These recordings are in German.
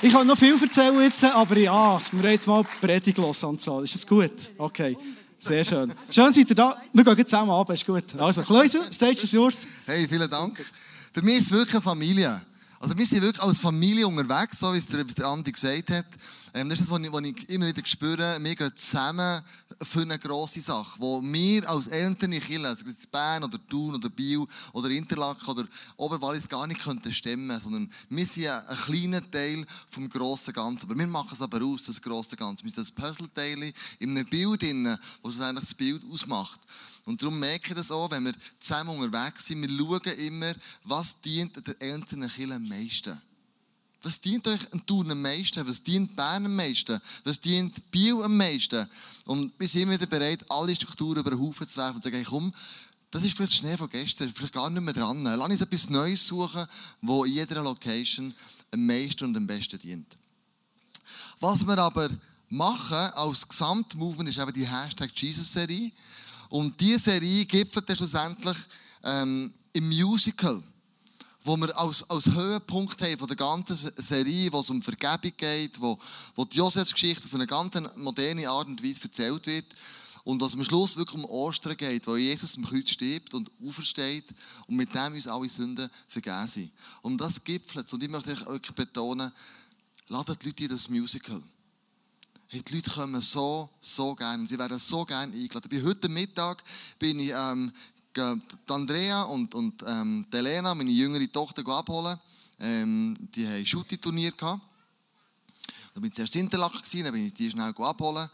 Ich kann noch viel erzählen jetzt, aber ja, wir haben jetzt mal Predigt los so. Ist das gut? Okay. Sehr schön. Schön seid ihr da. Wir gehen zusammen ab, ist gut. Also, Kleusel, Stage is yours. Hey, vielen Dank. Für mich ist es wirklich eine Familie. Also wir sind wirklich als Familie unterwegs, so wie es der, Andi gesagt hat. Ähm, das ist das, was ich, immer wieder spüre. Wir gehen zusammen für eine grosse Sache, wo wir als Eltern in Kirche, also Bern oder Thun oder Biel oder Interlaken oder Oberwallis gar nicht könnten stemmen, sondern wir sind ein, ein kleiner Teil vom grossen Ganzen. Aber wir machen es aber aus, das grosse Ganze. Wir sind das Puzzleteil in einem Bild, drin, das eigentlich das Bild ausmacht. Und darum merke ich das auch, wenn wir zusammen unterwegs sind, wir schauen immer, was dient der einzelnen Kirche am meisten. Was dient euch ein Thun am meisten? Was dient Bern am meisten? Was dient Biel am meisten? Und wir sind wieder bereit, alle Strukturen über den Haufen zu werfen und zu sagen, komm, das ist vielleicht Schnee von gestern, vielleicht gar nicht mehr dran. Lass uns etwas Neues suchen, wo in jeder Location am meisten und am besten dient. Was wir aber machen als Gesamtmovement ist eben die Hashtag Jesus-Serie. Und diese Serie gipfelt schlussendlich ähm, im Musical wo wir als, als Höhepunkt haben von der ganzen Serie, wo es um Vergebung geht, wo, wo die Josefs-Geschichte auf eine ganz moderne Art und Weise erzählt wird. Und was am Schluss wirklich um Ostern geht, wo Jesus im Kreuz stirbt und aufersteht und mit dem uns alle Sünden vergeben sind. Und das gipfelt. Und ich möchte euch betonen, ladet die Leute in das Musical. Hey, die Leute kommen so, so gerne. Sie werden so gerne eingeladen. Bei heute Mittag bin ich ähm, Andrea und, und ähm, Elena, meine jüngere Tochter, abholen. Ähm, die hatten ein Schutti-Turnier. Da war ich zuerst in Interlaken, dann bin ich die schnell abholen.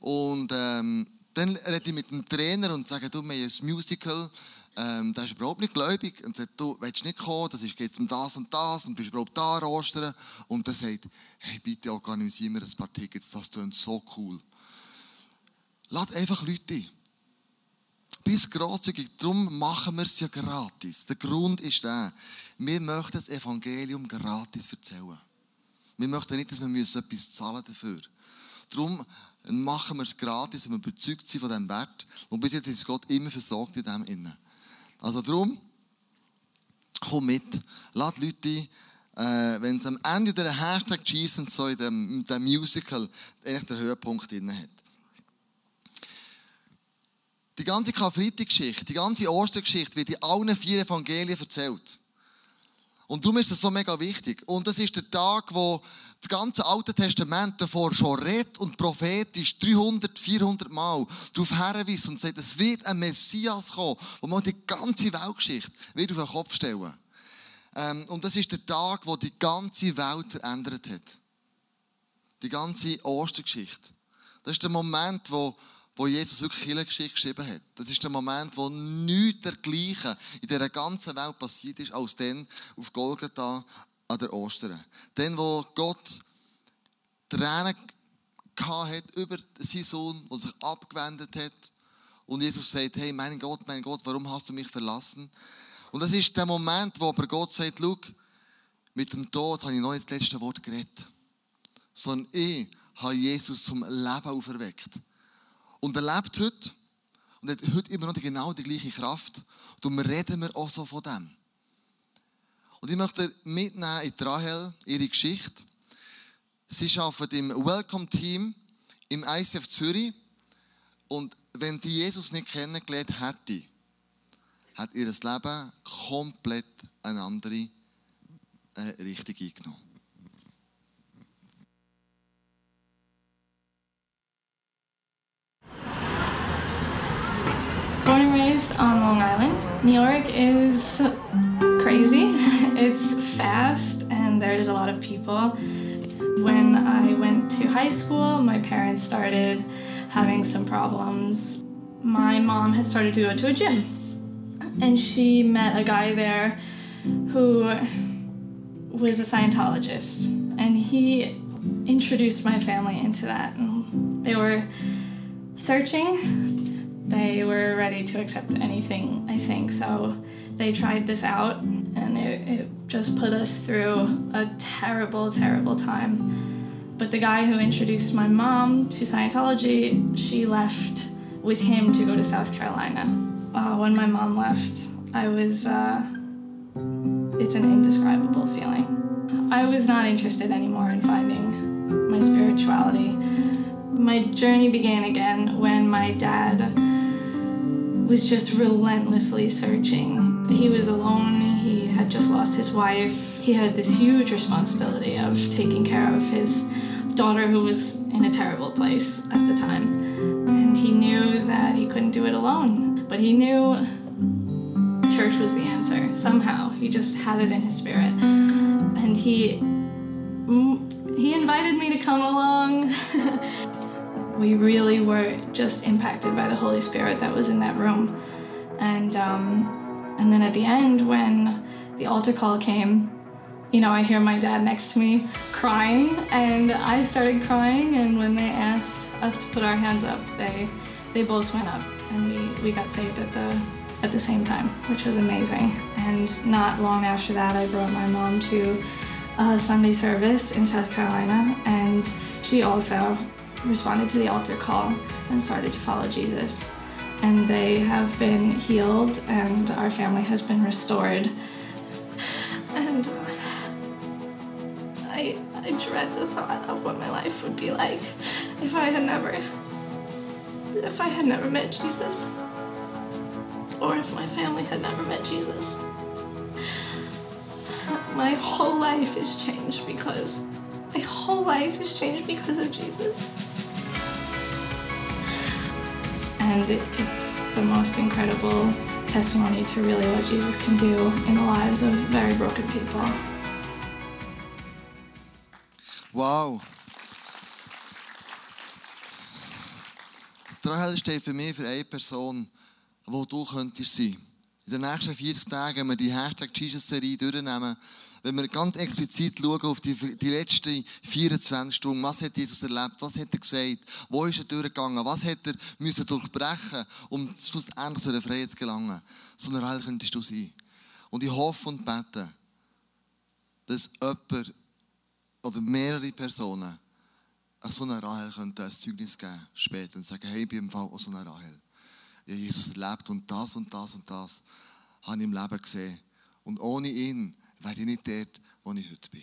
Und ähm, dann rede ich mit dem Trainer und sage, du, wir haben ein Musical. Ähm, der ist überhaupt nicht gläubig und sagt, du willst nicht kommen, das geht um das und das und bist überhaupt da Ostern. Und er sagt, hey, bitte organisieren wir ein paar Tickets, das klingt so cool. Lad einfach Leute ein bist grosszügig, darum machen wir es ja gratis. Der Grund ist der, wir möchten das Evangelium gratis erzählen. Wir möchten nicht, dass wir etwas zahlen dafür. Darum machen wir es gratis, wenn wir überzeugt sind von diesem Wert. Und bis jetzt ist Gott immer versorgt in dem Innen. Also darum, komm mit, lad Leute äh, wenn es am Ende der Hashtag Jesus so in dem, in dem Musical eigentlich der Höhepunkt drin hat. Die ganze Karfreitag-Geschichte, die ganze Ostergeschichte wird in allen vier Evangelien erzählt. Und darum ist das so mega wichtig. Und das ist der Tag, wo das ganze Alte Testament davor schon redet und prophetisch 300, 400 Mal darauf hinweist und sagt, es wird ein Messias kommen, wo man die ganze Weltgeschichte wird auf den Kopf stellen. Ähm, und das ist der Tag, wo die ganze Welt verändert hat. Die ganze Ostergeschichte. Das ist der Moment, wo wo Jesus wirklich Kirchengeschichte geschrieben hat. Das ist der Moment, wo nichts dergleichen in dieser ganzen Welt passiert ist, als dann auf Golgatha an der Ostern. Dann, wo Gott Tränen hat über seinen Sohn, der sich abgewendet hat. Und Jesus sagt, hey, mein Gott, mein Gott, warum hast du mich verlassen? Und das ist der Moment, wo aber Gott sagt, schau, mit dem Tod habe ich noch nicht das letzte Wort geredet. Sondern ich habe Jesus zum Leben auferweckt. Und er lebt heute und hat heute immer noch genau die gleiche Kraft. Darum reden wir auch so von dem. Und ich möchte mitnehmen in Rahel, ihre Geschichte. Sie arbeitet im Welcome Team im ICF Zürich. Und wenn sie Jesus nicht kennengelernt hätte, hat ihr Leben komplett eine andere äh, Richtung eingenommen. Born and raised on Long Island. New York is crazy. Mm. It's fast and there's a lot of people. When I went to high school, my parents started having some problems. My mom had started to go to a gym and she met a guy there who was a Scientologist and he introduced my family into that. They were searching they were ready to accept anything, I think. So they tried this out, and it, it just put us through a terrible, terrible time. But the guy who introduced my mom to Scientology, she left with him to go to South Carolina. Uh, when my mom left, I was, uh, it's an indescribable feeling. I was not interested anymore in finding my spirituality. My journey began again when my dad was just relentlessly searching. He was alone, he had just lost his wife, he had this huge responsibility of taking care of his daughter who was in a terrible place at the time. And he knew that he couldn't do it alone, but he knew church was the answer somehow. He just had it in his spirit. And he mm, he invited me to come along. we really were just impacted by the Holy Spirit that was in that room. And um, and then at the end when the altar call came, you know, I hear my dad next to me crying, and I started crying. And when they asked us to put our hands up, they they both went up, and we, we got saved at the at the same time, which was amazing. And not long after that, I brought my mom to a Sunday service in South Carolina, and she also responded to the altar call and started to follow Jesus. And they have been healed, and our family has been restored. And uh, I, I dread the thought of what my life would be like if I had never, if I had never met Jesus, or if my family had never met Jesus. My whole life is changed because my whole life is changed because of Jesus. And it's the most incredible testimony to really what Jesus can do in the lives of very broken people. Wow. Die Rahel steht für mich für eine Person, wo du könntest sein. In den nächsten 40 Tagen, wenn wir die Hashtag Jesus-Serie durchnehmen, wenn wir ganz explizit schauen auf die, die letzten 24 Stunden, was hat Jesus erlebt, was hat er gesagt, wo ist er durchgegangen, was hat er müssen durchbrechen, um schlussendlich zu der Freiheit zu gelangen. So eine Rahel könntest du sein. Und ich hoffe und bete, dass jemand oder mehrere Personen an so einer Rahel könnten ein Zeugnis geben später und sagen, hey, ich bin im Fall auch so eine Rahel. Habe Jesus erlebt und das und das und das habe ich im Leben gesehen. Und ohne ihn wäre ich nicht dort, wo ich heute bin.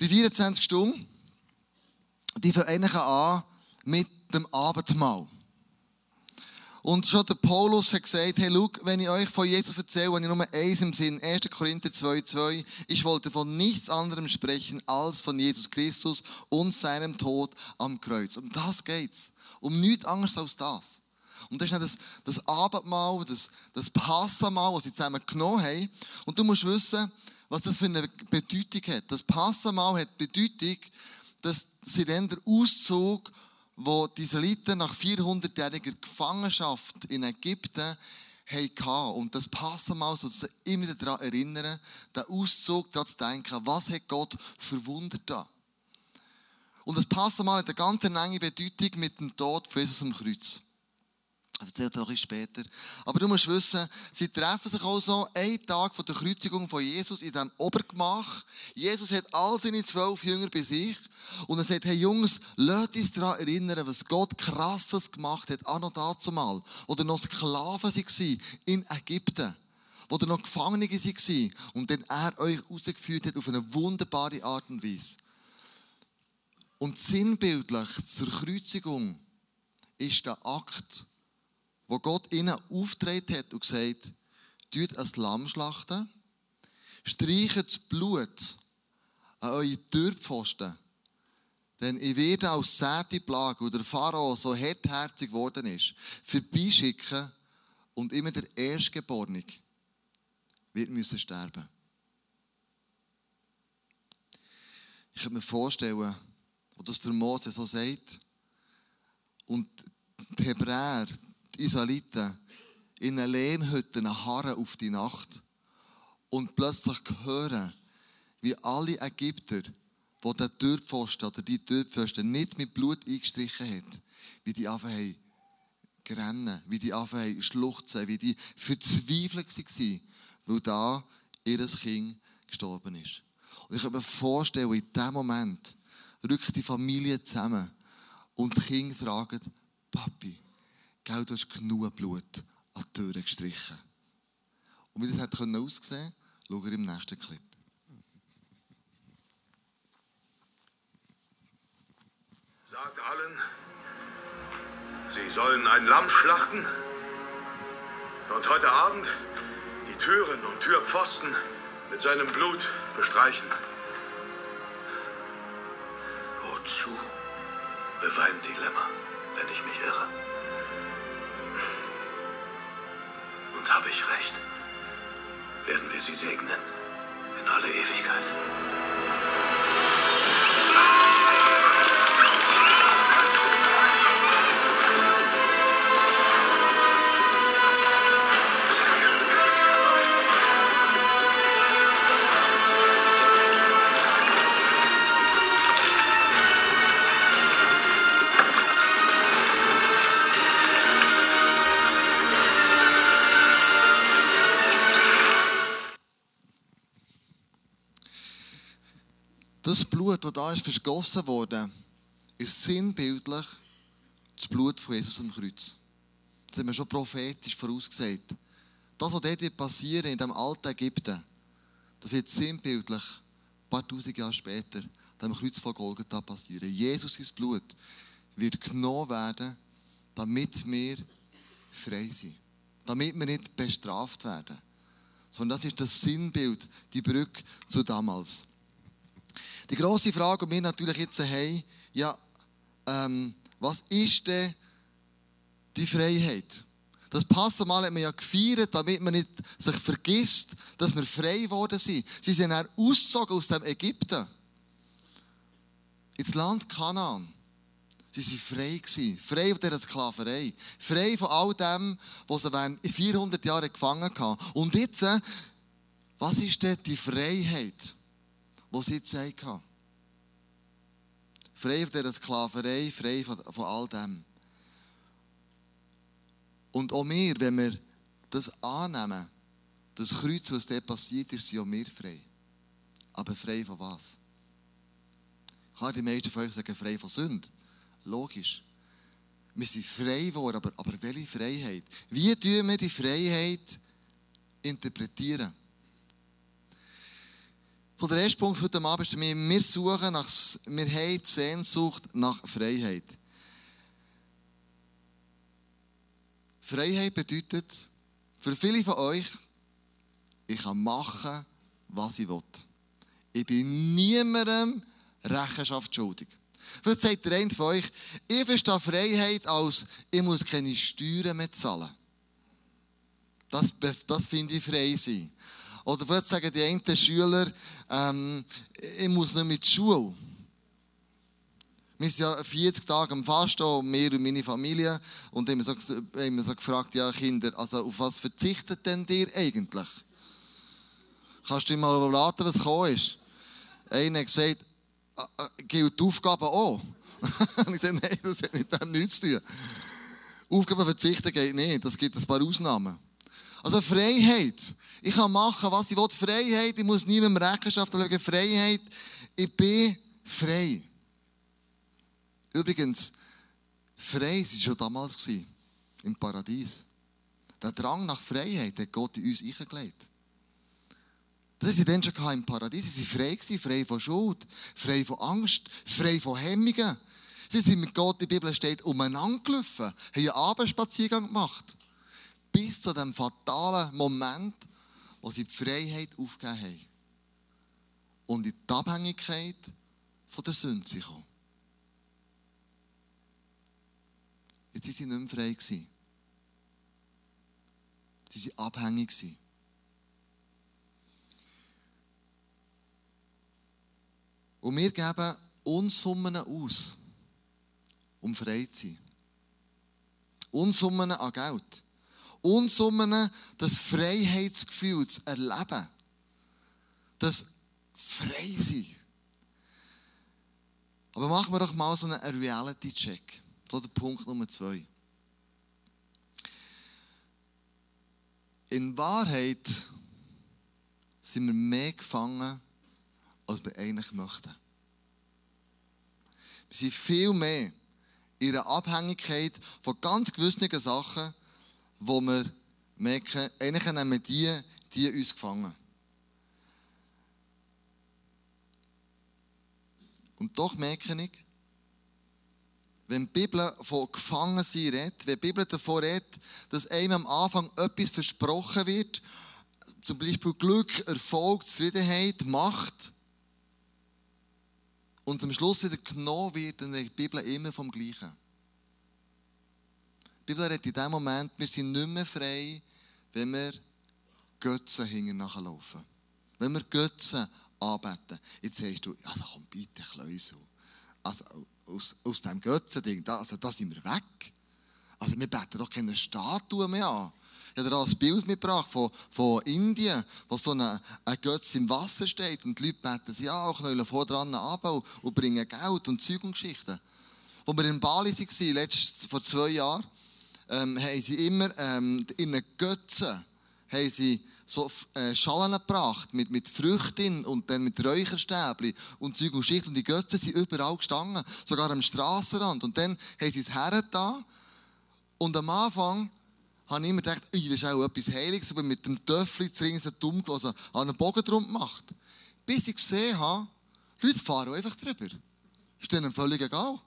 Die 24 Stunden, die fangen an mit dem Abendmahl. Und schon der Paulus hat gesagt, hey, schau, wenn ich euch von Jesus erzähle, habe ich nur eins im Sinn. 1. Korinther 2,2. Ich wollte von nichts anderem sprechen, als von Jesus Christus und seinem Tod am Kreuz. Um das geht's. Um nichts anderes als das. Und das ist nicht das, Abendmahl, das, das Passamahl, das sie zusammen genommen haben. Und du musst wissen, was das für eine Bedeutung hat. Das Passamahl hat die Bedeutung, dass sie dann der Auszug wo die Israeliten nach 400-jähriger Gefangenschaft in Ägypten hatten. Und das passen mal so, dass sie immer daran erinnern, den Auszug daran zu denken, was hat Gott verwundert da. Und das passt mal hat eine ganz enge Bedeutung mit dem Tod von Jesus am Kreuz. Erzähle das ein später. Aber du musst wissen, sie treffen sich auch so einen Tag von der Kreuzigung von Jesus in diesem Obergemach. Jesus hat all seine zwölf Jünger bei sich. Und er sagt, hey Jungs, lasst uns daran erinnern, was Gott krasses gemacht hat, auch noch dazu mal, wo er noch Sklaven waren in Ägypten. Wo er noch Gefangene waren und dann er euch rausgeführt hat auf eine wunderbare Art und Weise. Und sinnbildlich zur Kreuzigung ist der Akt, wo Gott ihnen auftreten hat und gesagt, tut ein Lamm schlachten, streicht das Blut an eure Türpfosten, denn ich werde als zehnte Plage, wo der Pharao so hartherzig geworden ist, vorbeischicken und immer der Erstgeborene wird müssen sterben. Ich kann mir vorstellen, wo das der Mose so sagt und die Hebräer, die Israeliten in einer Lehmhütte harren auf die Nacht und plötzlich hören, wie alle Ägypter, wo der Türpfosten oder die Türpfosten nicht mit Blut eingestrichen hat, wie die anfangen rennen, wie die anfangen schluchzen, wie die verzweifelt waren, weil da ihr Kind gestorben ist. Und ich kann mir vorstellen, in diesem Moment rückt die Familie zusammen und die Kinder fragen, Papi, Gell, du hast genug Blut an die Türen gestrichen. Und wie das hat aussehen konnte, schau im nächsten Clip. Sagt allen, sie sollen ein Lamm schlachten und heute Abend die Türen und Türpfosten mit seinem Blut bestreichen. Wozu beweint Lämmer, wenn ich mich irre? Und habe ich recht, werden wir sie segnen in alle Ewigkeit. Da ist vergossen worden, ist sinnbildlich das Blut von Jesus am Kreuz. Das haben wir schon prophetisch vorausgesagt. Das, was dort passieren in dem alten Ägypten, das wird sinnbildlich ein paar tausend Jahre später am Kreuz von Golgatha passieren. Jesus, sein Blut, wird genommen werden, damit wir frei sind. Damit wir nicht bestraft werden. Sondern das ist das Sinnbild, die Brücke zu damals. Die grosse Frage, die wir natürlich jetzt haben, ja, ähm, was ist denn die Freiheit? Das Passamal hat man ja gefeiert, damit man nicht sich vergisst, dass wir frei geworden sind. Sie sind dann ausgezogen aus dem Ägypten. Ins Land Kanaan. Sie waren frei gewesen. Frei von dieser Sklaverei. Frei von all dem, was sie während 400 Jahren gefangen haben. Und jetzt, äh, was ist denn die Freiheit? Was sie jetzt hatten. Frei von dieser Sklaverei, frei von, von all dem. Und auch wir, wenn wir das annehmen, das Kreuz, was dort passiert ist, sind auch wir frei. Aber frei von was? Klar, die meisten von euch sagen frei von Sünde. Logisch. Wir sind frei geworden, aber, aber welche Freiheit? Wie tun wir die Freiheit interpretieren? So, der erste Punkt heute Abend ist, wir suchen nach, wir haben die Sehnsucht nach Freiheit. Freiheit bedeutet, für viele von euch, ich kann machen, was ich will. Ich bin niemandem Rechenschaft schuldig. Vielleicht sagt der eine von euch, ich verstehe Freiheit als, ich muss keine Steuern mehr zahlen. Das, das finde ich frei sein. Oder vielleicht sagen die einen Schüler, ähm, ich muss nicht mit Schule. Wir sind ja 40 Tage am Fasten, mir und meine Familie. Und haben so, haben so gefragt, ja Kinder, also auf was verzichtet denn ihr eigentlich? Kannst du dir mal raten, was gekommen ist? Einer hat gesagt, äh, gilt die Aufgabe auch? und ich sage, nein, das hat mit dem nichts zu tun. Aufgaben verzichten geht nicht, das gibt ein paar Ausnahmen. Also Freiheit. Ich kann machen, was ich will. Freiheit, ich muss niemandem Rechenschaft schauen. Freiheit, ich bin frei. Übrigens, frei war schon damals im Paradies. Der Drang nach Freiheit hat Gott in uns eingelegt. Das sie dann schon im Paradies. Sie waren frei, frei von Schuld, frei von Angst, frei von Hemmungen. Sie sind mit Gott, der Bibel steht, umeinander gelaufen, haben einen Abendspaziergang gemacht. Bis zu dem fatalen Moment, wo sie die Freiheit aufgegeben haben. Und in die Abhängigkeit von der Sünde sind gekommen. Jetzt waren sie nicht mehr frei. Sie waren abhängig. Und wir geben Unsummen aus, um frei zu sein. Unsummen an Geld. Unsummen, das Freiheitsgefühl zu erleben. Das frei sein. Aber machen wir doch mal so einen Reality-Check. So der Punkt Nummer zwei. In Wahrheit sind wir mehr gefangen, als wir eigentlich möchten. Wir sind viel mehr in einer Abhängigkeit von ganz gewissen Sachen, wo wir merken, eigentlich nehmen die, die uns gefangen. Und doch merke ich, wenn die Bibel von Gefangensein redet, wenn die Bibel davon redet, dass einem am Anfang etwas versprochen wird, zum Beispiel Glück, Erfolg, Zufriedenheit, Macht, und am Schluss wieder genommen wird in der Bibel immer vom Gleichen. Die Bibel redet in dem Moment, wir sind nicht mehr frei, wenn wir Götzen hinten nachlaufen. Wenn wir Götzen anbeten. Jetzt sagst du, also komm bitte, Kleusel. Also aus, aus diesem Götzending, da, also da sind wir weg. Also wir beten doch keine Statuen mehr an. Ich habe dir ein Bild mitgebracht von, von Indien, wo so ein, ein Götz im Wasser steht und die Leute beten sie an, knüllen vor dran ab und, bringen Geld und Zeug und Geschichten. Als wir in Bali waren, letzt, vor zwei Jahren, ähm, haben sie immer ähm, in den Götzen haben sie so äh, Schalen gebracht mit, mit Früchten und dann mit Räucherstäbchen und Zeug und Geschichten. Und die Götzen sind überall gestanden, sogar am Strassenrand. Und dann haben sie es hergetan. Und am Anfang habe ich immer gedacht, das ist auch etwas Heiliges, aber mit dem Töffel zu ringen, so dumm, er an einem Bogen drum macht. Bis ich gesehen habe, Leute fahren einfach drüber. Ist denen völlig egal.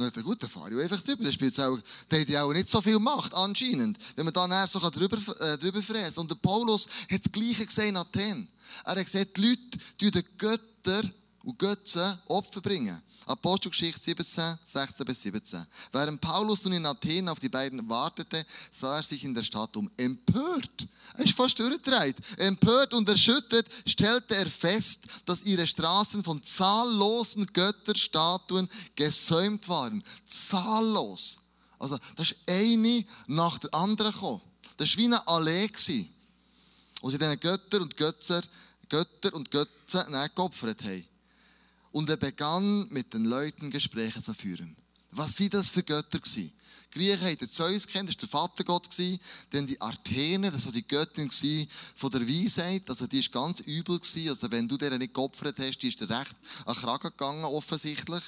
Und dann dachte ich, gut, dann fahre ich einfach drüber. Das spielt auch, der hat auch nicht so viel Macht, anscheinend. Wenn man dann so drüber, äh, drüber fräsen Und der Paulus hat das Gleiche gesehen in Athen. Er hat gesagt, die Leute die den Götter und Götzen Opfer bringen. Apostelgeschichte 17, 16 bis 17. Während Paulus nun in Athen auf die beiden wartete, sah er sich in der Stadt um. Empört, er ist fast durchgedreht. Empört und erschüttert stellte er fest, dass ihre Straßen von zahllosen Götterstatuen gesäumt waren. Zahllos. Also, das ist eine nach der anderen gekommen. Das war wie eine Allee. Wo sie diesen Götter und Götzer, Götter und Götzen geopfert haben. Und er begann mit den Leuten Gespräche zu führen. Was sind das für Götter gewesen? Die Griechen haben den Zeus kennt, das war der Vatergott. Dann die Artene, das war die Göttin von der Weisheit. Also die war ganz übel. Gewesen. Also wenn du der nicht geopfert hast, die ist dir recht an den Kragen gegangen, offensichtlich.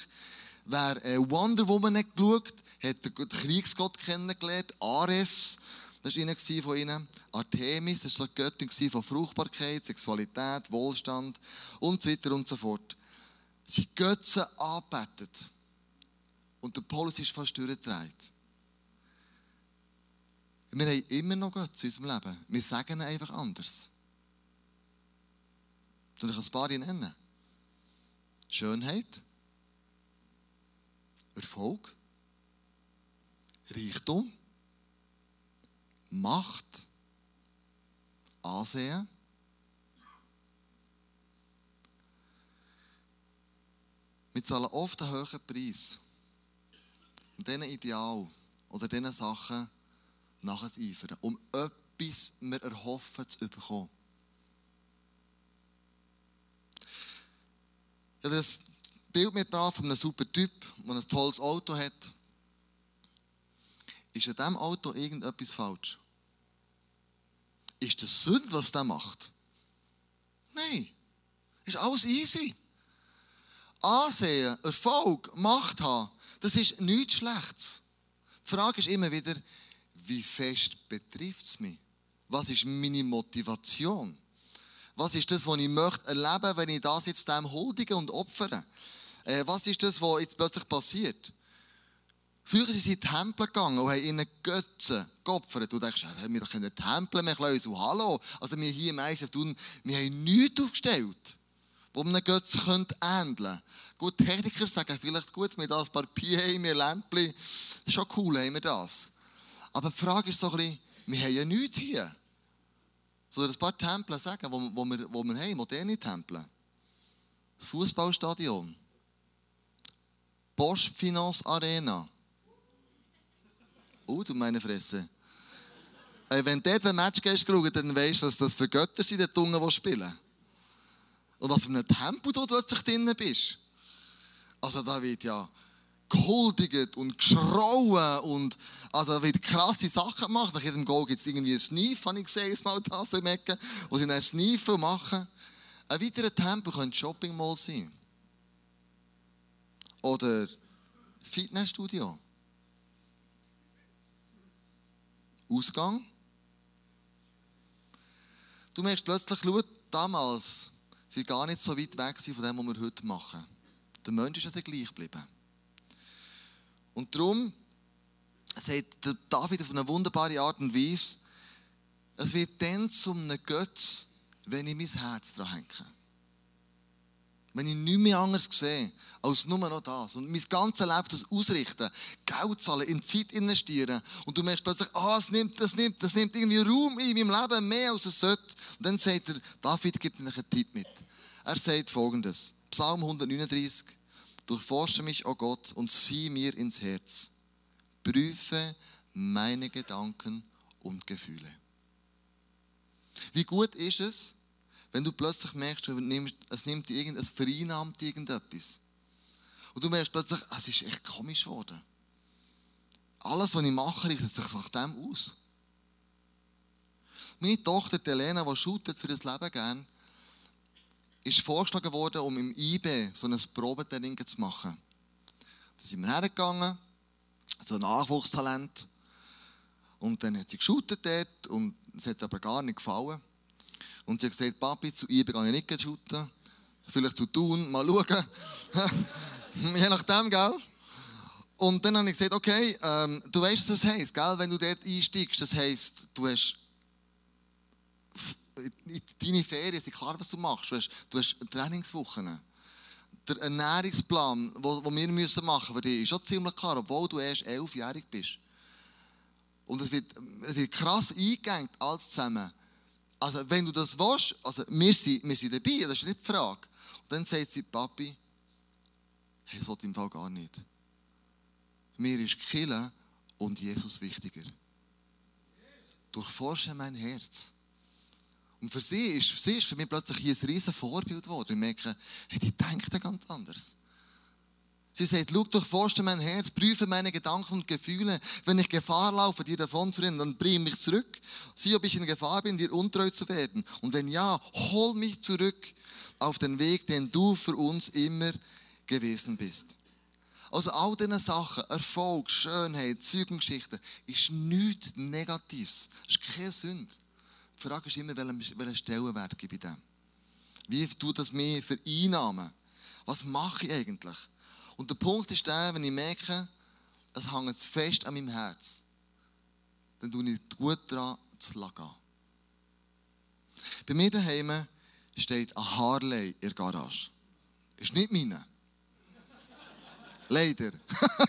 Wer äh, Wonder Woman nicht geschaut, hat den Kriegsgott kennengelernt, Ares. Das war einer von ihnen. Artemis, das war die Göttin von Fruchtbarkeit, Sexualität, Wohlstand und so weiter und so fort sie Götzen anbetet. Und der Paulus ist fast durchgedreht. Wir haben immer noch Götzen in unserem Leben. Wir sagen einfach anders. Soll ich ein paar nennen? Schönheit, Erfolg, Reichtum, Macht, Ansehen, Wir zahlen oft einen hohen Preis, um diesen Ideal oder diesen Sachen nachzueifern, um etwas wir erhoffen zu bekommen. Ich habe das Bild mitgebracht von einem super Typ, der ein tolles Auto hat. Ist an diesem Auto irgendetwas falsch? Ist das Sünde, was der macht? Nein. Ist alles easy. Ansehen, Erfolg, Macht haben, das ist nichts Schlechtes. Die Frage ist immer wieder, wie fest betrifft es mich? Was ist meine Motivation? Was ist das, was ich möchte erleben, wenn ich das jetzt dem huldige und opfere? Äh, was ist das, was jetzt plötzlich passiert? Früher sind sie in Tempel gegangen und haben ihnen Götzen geopfert. Du denkst, ja, wir keine Tempel mehr lösen. Hallo, also wir hier im ISF tun, wir haben nichts aufgestellt wo man Götzen könnte ähneln. Gut, Techniker sagen vielleicht, gut, mit ein paar Pi, wir Lämpchen, schon cool haben wir das. Aber die Frage ist so ein bisschen, wir haben ja nichts hier. Soll ein paar Tempel sagen, wo, wo, wir, wo wir haben, moderne Tempel? Das Fußballstadion. Bosch Finance Arena. Oh, du meine Fresse. Äh, wenn du den Match gehst, dann weißt du, was das für Götter sind, die Unten, die spielen. Und was für ein Tempo du plötzlich drin bist. Also da wird ja gehuldigt und geschrauen und also wird krasse Sachen gemacht. Nach jedem Goal gibt es irgendwie einen Sneef, habe ich gesehen, mal da so im Ecken, wo sie dann Sneefen machen. Ein weiterer Tempo könnte Shopping Mall sein. Oder Fitnessstudio. Ausgang. Du merkst plötzlich, schau, damals sind gar nicht so weit weg von dem, was wir heute machen. Der Mensch ist ja gleich geblieben. Und darum sagt David auf eine wunderbare Art und Weise, es wird dann zum einem Götz, wenn ich mein Herz daran hänge. Wenn ich nichts mehr anderes sehe, als nur noch das. Und mein ganzes Leben das ausrichten, Geld zahlen, in Zeit investieren. Und du merkst plötzlich, ah, es nimmt, das nimmt, das nimmt irgendwie Raum in meinem Leben, mehr als es sollte. Und dann sagt er, David gibt dir einen Tipp mit. Er sagt folgendes, Psalm 139, Durchforsche mich, o oh Gott, und sieh mir ins Herz. Prüfe meine Gedanken und Gefühle. Wie gut ist es, wenn du plötzlich merkst, es nimmt irgend, es vereinnahmt irgendetwas. Und du merkst plötzlich, es ist echt komisch geworden. Alles, was ich mache, richtet sich nach dem aus. Meine Tochter, Elena, die shootet für das Leben gern, ist vorgeschlagen worden, um im IB so ein Probetraining zu machen. Da sind wir hergegangen, so ein Nachwuchstalent. Und dann hat sie geshootet dort und es hat aber gar nicht gefallen. Und sie hat gesagt, Papi, zu IB gehe ich nicht shooten. Vielleicht zu tun, mal schauen. Je nachdem, gell? Und dann habe ich gesagt, okay, ähm, du weißt, was das heisst, gell? Wenn du dort einsteigst, das heisst, du hast deine Ferien sind klar, was du machst. Du hast, du hast Trainingswochen. Der Ernährungsplan, den wir machen müssen für dich, ist schon ziemlich klar, obwohl du erst elfjährig bist. Und es wird, es wird krass eingegangen, alles zusammen. Also, wenn du das willst, also wir sind, wir sind dabei, das ist nicht die Frage. Und dann sagt sie, Papi, hey, das im Fall gar nicht. Mir ist Kille und Jesus wichtiger. Durchforsche mein Herz. Und für sie ist, sie ist für mich plötzlich hier ein riesen Vorbild geworden. Ich merke, hey, die denkt ganz anders. Sie sagt, schau doch, forsche mein Herz, prüfe meine Gedanken und Gefühle. Wenn ich Gefahr laufe, dir davon zu rennen, dann bring mich zurück. Sieh, ob ich in Gefahr bin, dir untreu zu werden. Und wenn ja, hol mich zurück auf den Weg, den du für uns immer gewesen bist. Also all diese Sachen, Erfolg, Schönheit, Zeugengeschichten, ist nichts Negatives. Das ist keine Sünde. Die Frage ist immer, welchen Stellenwert gebe ich dem? Wie tut das mir vereinnahmen? Was mache ich eigentlich? Und der Punkt ist der, wenn ich merke, es hängt fest an meinem Herz, dann tue ich gut daran, zu lassen. Bei mir daheim steht ein Harley in der Garage. Ist nicht meine. Leider.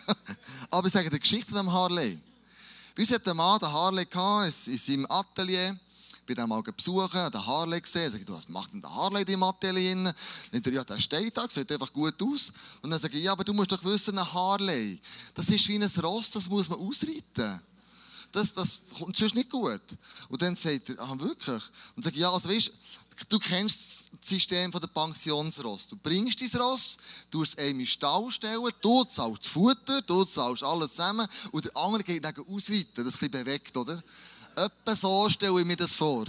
Aber ich sage die Geschichte von dem Harley. Bei uns hat der Mann den Harley in seinem Atelier bin dann mal besuchen, den Harley gesehen. Sag ich, was macht denn der Harley im Atelier? Nicht ja, der steht da, sieht einfach gut aus. Und dann sage ich, ja, aber du musst doch wissen, ein Harley, das ist wie ein Ross, das muss man ausreiten. Das, das kommt sonst nicht gut. Und dann sagt er, ah, wirklich? Und sage ich, ja, also weißt du kennst das System der Pensionsross. Du bringst dein Ross, du es einem in den Stall stellen, du zahlst Futter, du zahlst alles zusammen und der andere geht dann ausreiten. Das ist ein bisschen bewegt, oder? Etwa so stelle ich mir das vor.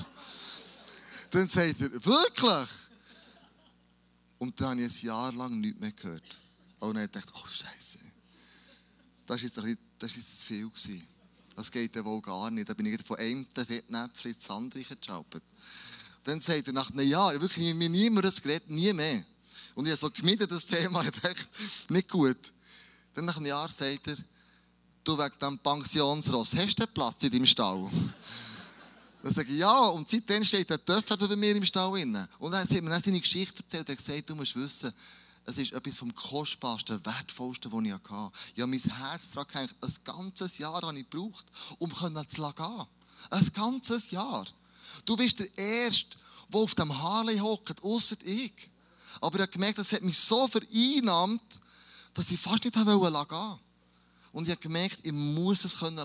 Dann sagt er, wirklich? Und dann habe ich ein Jahr lang nichts mehr gehört. Und dann dachte ich, oh Scheiße. Das war jetzt, zu viel. Gewesen. Das geht ja wohl gar nicht. Dann bin ich von einem Fettnäpfchen ins andere geschaupelt. Dann sagt er nach einem Jahr, wirklich mir niemand das geredet, nie mehr. Und ich habe so gemieden das Thema, ich dachte, nicht gut. Dann nach einem Jahr sagt er, du wegen dem Pensionsross, hast du Platz in deinem Stall? Dann sage ich, ja, und seitdem steht der Töpfer bei mir im Stall drin. Und dann hat mir dann seine Geschichte erzählt, er hat gesagt, du musst wissen, es ist etwas vom kostbarsten, wertvollsten, was ich hatte. Habe mein Herz daran gehängt. Ein ganzes Jahr habe ich gebraucht, um zu gehen. Ein ganzes Jahr. Du bist der Erste, der auf dem Harley hockt, außer ich. Aber ich habe gemerkt, das hat mich so vereinnahmt, dass ich fast nicht gehen wollte. Und ich habe gemerkt, ich muss es können.